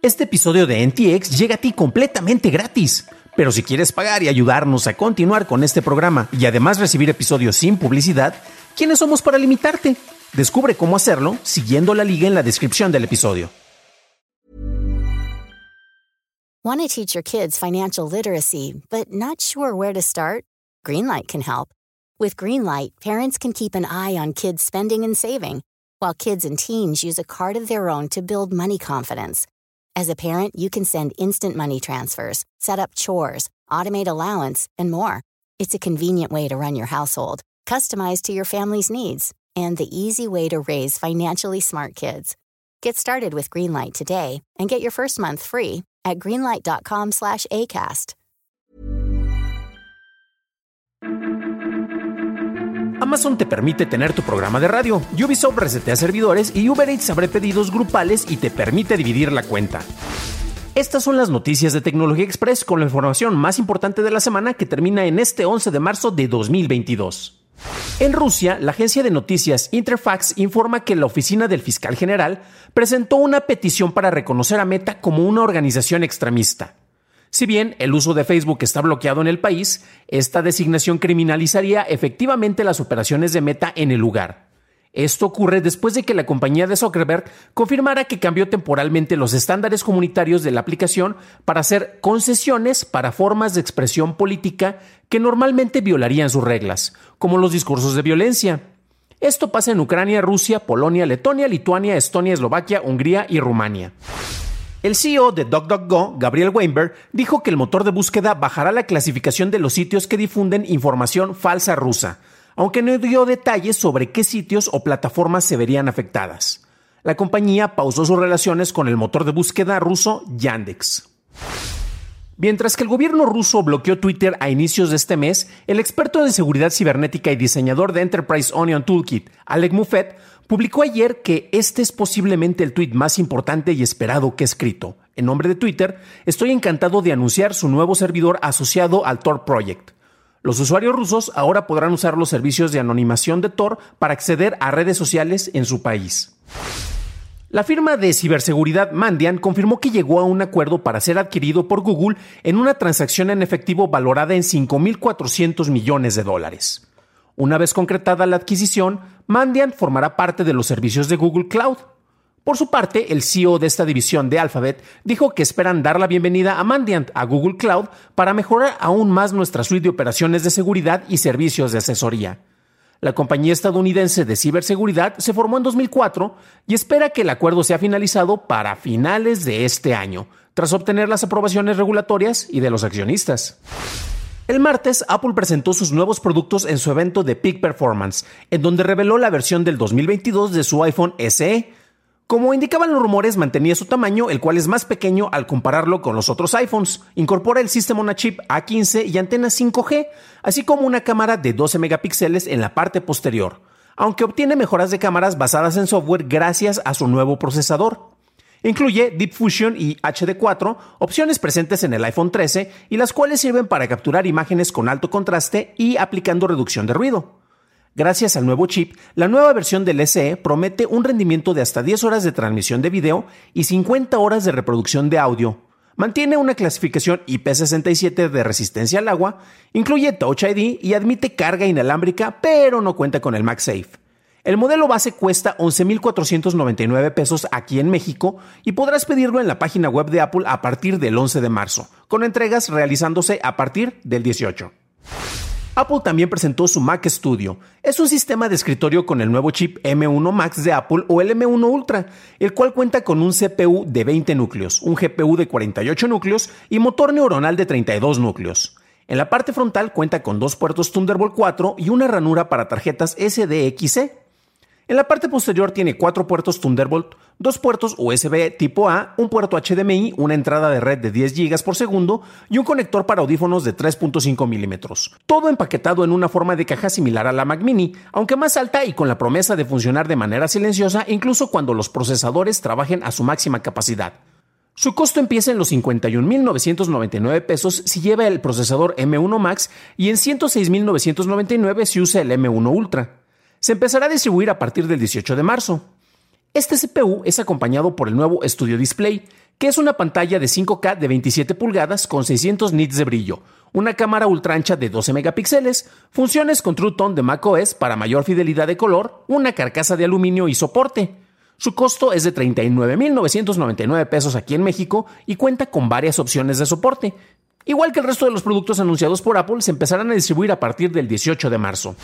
Este episodio de NTX llega a ti completamente gratis. Pero si quieres pagar y ayudarnos a continuar con este programa y además recibir episodios sin publicidad, ¿quiénes somos para limitarte? Descubre cómo hacerlo siguiendo la liga en la descripción del episodio. Want to teach your kids financial literacy, but not sure where to start? Greenlight can help. With Greenlight, parents can keep an eye on kids' spending and saving, while kids and teens use a card of their own to build money confidence. As a parent, you can send instant money transfers, set up chores, automate allowance, and more. It's a convenient way to run your household, customized to your family's needs, and the easy way to raise financially smart kids. Get started with Greenlight today and get your first month free at greenlight.com/acast. Amazon te permite tener tu programa de radio, Ubisoft resetea servidores y Uber Eats abre pedidos grupales y te permite dividir la cuenta. Estas son las noticias de Tecnología Express con la información más importante de la semana que termina en este 11 de marzo de 2022. En Rusia, la agencia de noticias Interfax informa que la oficina del fiscal general presentó una petición para reconocer a Meta como una organización extremista. Si bien el uso de Facebook está bloqueado en el país, esta designación criminalizaría efectivamente las operaciones de Meta en el lugar. Esto ocurre después de que la compañía de Zuckerberg confirmara que cambió temporalmente los estándares comunitarios de la aplicación para hacer concesiones para formas de expresión política que normalmente violarían sus reglas, como los discursos de violencia. Esto pasa en Ucrania, Rusia, Polonia, Letonia, Lituania, Estonia, Eslovaquia, Hungría y Rumania. El CEO de DuckDuckGo, Gabriel Weinberg, dijo que el motor de búsqueda bajará la clasificación de los sitios que difunden información falsa rusa, aunque no dio detalles sobre qué sitios o plataformas se verían afectadas. La compañía pausó sus relaciones con el motor de búsqueda ruso Yandex. Mientras que el gobierno ruso bloqueó Twitter a inicios de este mes, el experto en seguridad cibernética y diseñador de Enterprise Onion Toolkit, Alec Muffet, publicó ayer que este es posiblemente el tweet más importante y esperado que he escrito. En nombre de Twitter, estoy encantado de anunciar su nuevo servidor asociado al Tor Project. Los usuarios rusos ahora podrán usar los servicios de anonimación de Tor para acceder a redes sociales en su país. La firma de ciberseguridad Mandiant confirmó que llegó a un acuerdo para ser adquirido por Google en una transacción en efectivo valorada en 5.400 millones de dólares. Una vez concretada la adquisición, Mandiant formará parte de los servicios de Google Cloud. Por su parte, el CEO de esta división de Alphabet dijo que esperan dar la bienvenida a Mandiant a Google Cloud para mejorar aún más nuestra suite de operaciones de seguridad y servicios de asesoría. La compañía estadounidense de ciberseguridad se formó en 2004 y espera que el acuerdo sea finalizado para finales de este año, tras obtener las aprobaciones regulatorias y de los accionistas. El martes, Apple presentó sus nuevos productos en su evento de Peak Performance, en donde reveló la versión del 2022 de su iPhone SE. Como indicaban los rumores, mantenía su tamaño, el cual es más pequeño al compararlo con los otros iPhones. Incorpora el System on a Chip A15 y antena 5G, así como una cámara de 12 megapíxeles en la parte posterior, aunque obtiene mejoras de cámaras basadas en software gracias a su nuevo procesador. Incluye Deep Fusion y HD4, opciones presentes en el iPhone 13 y las cuales sirven para capturar imágenes con alto contraste y aplicando reducción de ruido. Gracias al nuevo chip, la nueva versión del SE promete un rendimiento de hasta 10 horas de transmisión de video y 50 horas de reproducción de audio. Mantiene una clasificación IP67 de resistencia al agua, incluye Touch ID y admite carga inalámbrica, pero no cuenta con el MagSafe. El modelo base cuesta 11.499 pesos aquí en México y podrás pedirlo en la página web de Apple a partir del 11 de marzo, con entregas realizándose a partir del 18. Apple también presentó su Mac Studio. Es un sistema de escritorio con el nuevo chip M1 Max de Apple o el M1 Ultra, el cual cuenta con un CPU de 20 núcleos, un GPU de 48 núcleos y motor neuronal de 32 núcleos. En la parte frontal cuenta con dos puertos Thunderbolt 4 y una ranura para tarjetas SDXC. En la parte posterior tiene cuatro puertos Thunderbolt, dos puertos USB tipo A, un puerto HDMI, una entrada de red de 10 GB por segundo y un conector para audífonos de 3.5 milímetros. Todo empaquetado en una forma de caja similar a la Mac Mini, aunque más alta y con la promesa de funcionar de manera silenciosa incluso cuando los procesadores trabajen a su máxima capacidad. Su costo empieza en los 51.999 pesos si lleva el procesador M1 Max y en 106.999 si usa el M1 Ultra se empezará a distribuir a partir del 18 de marzo. Este CPU es acompañado por el nuevo Studio Display, que es una pantalla de 5K de 27 pulgadas con 600 nits de brillo, una cámara ultra ancha de 12 megapíxeles, funciones con True Tone de macOS para mayor fidelidad de color, una carcasa de aluminio y soporte. Su costo es de 39.999 pesos aquí en México y cuenta con varias opciones de soporte. Igual que el resto de los productos anunciados por Apple, se empezarán a distribuir a partir del 18 de marzo.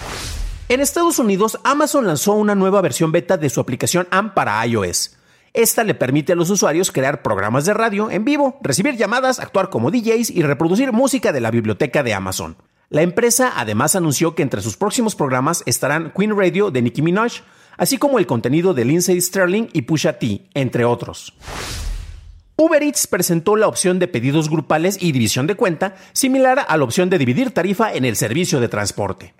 En Estados Unidos, Amazon lanzó una nueva versión beta de su aplicación AM para iOS. Esta le permite a los usuarios crear programas de radio en vivo, recibir llamadas, actuar como DJs y reproducir música de la biblioteca de Amazon. La empresa además anunció que entre sus próximos programas estarán Queen Radio de Nicki Minaj, así como el contenido de Lindsay Sterling y Pusha T, entre otros. Uber Eats presentó la opción de pedidos grupales y división de cuenta, similar a la opción de dividir tarifa en el servicio de transporte.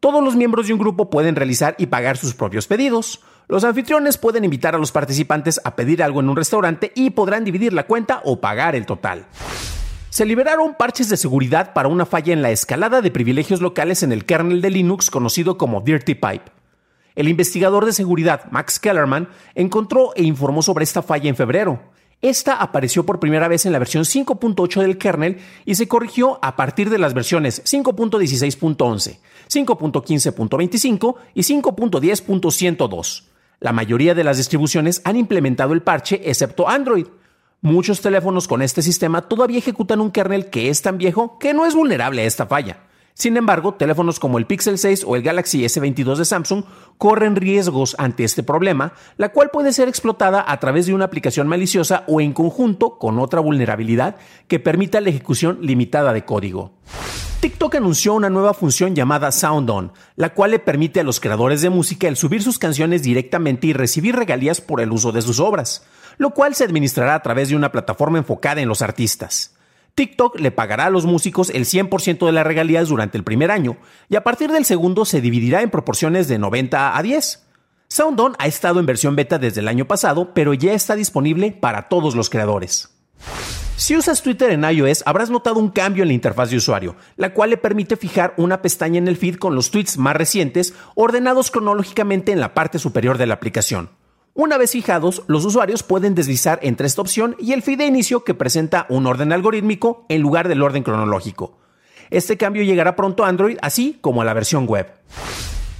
Todos los miembros de un grupo pueden realizar y pagar sus propios pedidos. Los anfitriones pueden invitar a los participantes a pedir algo en un restaurante y podrán dividir la cuenta o pagar el total. Se liberaron parches de seguridad para una falla en la escalada de privilegios locales en el kernel de Linux conocido como Dirty Pipe. El investigador de seguridad Max Kellerman encontró e informó sobre esta falla en febrero. Esta apareció por primera vez en la versión 5.8 del kernel y se corrigió a partir de las versiones 5.16.11, 5.15.25 y 5.10.102. La mayoría de las distribuciones han implementado el parche excepto Android. Muchos teléfonos con este sistema todavía ejecutan un kernel que es tan viejo que no es vulnerable a esta falla. Sin embargo, teléfonos como el Pixel 6 o el Galaxy S22 de Samsung corren riesgos ante este problema, la cual puede ser explotada a través de una aplicación maliciosa o en conjunto con otra vulnerabilidad que permita la ejecución limitada de código. TikTok anunció una nueva función llamada Sound On, la cual le permite a los creadores de música el subir sus canciones directamente y recibir regalías por el uso de sus obras, lo cual se administrará a través de una plataforma enfocada en los artistas. TikTok le pagará a los músicos el 100% de las regalías durante el primer año y a partir del segundo se dividirá en proporciones de 90 a 10. SoundOn ha estado en versión beta desde el año pasado, pero ya está disponible para todos los creadores. Si usas Twitter en iOS, habrás notado un cambio en la interfaz de usuario, la cual le permite fijar una pestaña en el feed con los tweets más recientes ordenados cronológicamente en la parte superior de la aplicación. Una vez fijados, los usuarios pueden deslizar entre esta opción y el feed de inicio que presenta un orden algorítmico en lugar del orden cronológico. Este cambio llegará pronto a Android, así como a la versión web.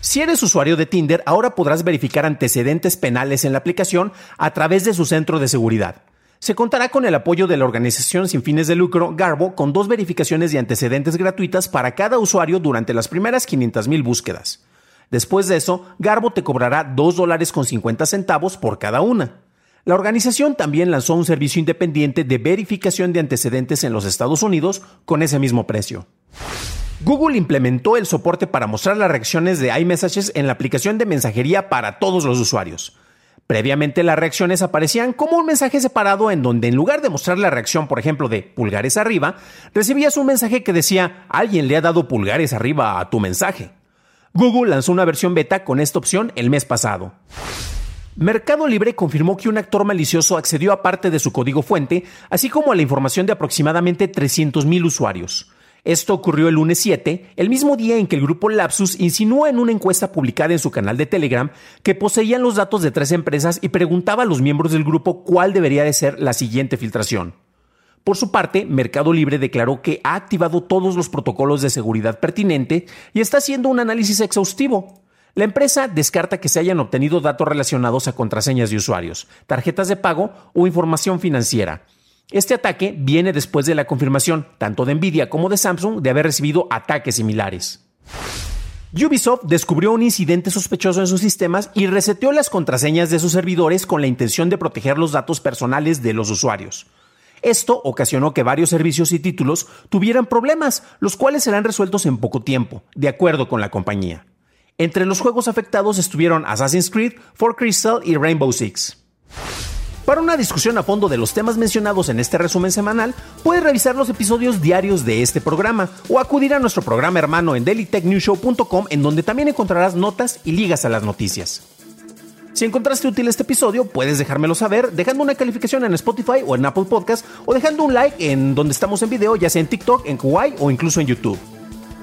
Si eres usuario de Tinder, ahora podrás verificar antecedentes penales en la aplicación a través de su centro de seguridad se contará con el apoyo de la organización sin fines de lucro Garbo con dos verificaciones de antecedentes gratuitas para cada usuario durante las primeras 500.000 búsquedas. Después de eso, Garbo te cobrará 2 dólares con 50 centavos por cada una. La organización también lanzó un servicio independiente de verificación de antecedentes en los Estados Unidos con ese mismo precio. Google implementó el soporte para mostrar las reacciones de iMessages en la aplicación de mensajería para todos los usuarios. Previamente las reacciones aparecían como un mensaje separado en donde en lugar de mostrar la reacción, por ejemplo, de pulgares arriba, recibías un mensaje que decía alguien le ha dado pulgares arriba a tu mensaje. Google lanzó una versión beta con esta opción el mes pasado. Mercado Libre confirmó que un actor malicioso accedió a parte de su código fuente, así como a la información de aproximadamente 300.000 usuarios. Esto ocurrió el lunes 7, el mismo día en que el grupo Lapsus insinuó en una encuesta publicada en su canal de Telegram que poseían los datos de tres empresas y preguntaba a los miembros del grupo cuál debería de ser la siguiente filtración. Por su parte, Mercado Libre declaró que ha activado todos los protocolos de seguridad pertinente y está haciendo un análisis exhaustivo. La empresa descarta que se hayan obtenido datos relacionados a contraseñas de usuarios, tarjetas de pago o información financiera. Este ataque viene después de la confirmación, tanto de Nvidia como de Samsung, de haber recibido ataques similares. Ubisoft descubrió un incidente sospechoso en sus sistemas y reseteó las contraseñas de sus servidores con la intención de proteger los datos personales de los usuarios. Esto ocasionó que varios servicios y títulos tuvieran problemas, los cuales serán resueltos en poco tiempo, de acuerdo con la compañía. Entre los juegos afectados estuvieron Assassin's Creed, For Crystal y Rainbow Six. Para una discusión a fondo de los temas mencionados en este resumen semanal, puedes revisar los episodios diarios de este programa o acudir a nuestro programa hermano en dailytechnewshow.com en donde también encontrarás notas y ligas a las noticias. Si encontraste útil este episodio, puedes dejármelo saber dejando una calificación en Spotify o en Apple Podcast o dejando un like en donde estamos en video, ya sea en TikTok, en Kuwait o incluso en YouTube.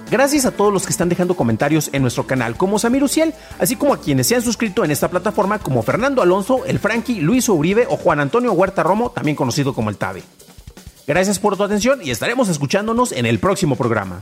Gracias a todos los que están dejando comentarios en nuestro canal, como Samir Uciel, así como a quienes se han suscrito en esta plataforma, como Fernando Alonso, el Frankie, Luis Uribe o Juan Antonio Huerta Romo, también conocido como el Tabe. Gracias por tu atención y estaremos escuchándonos en el próximo programa.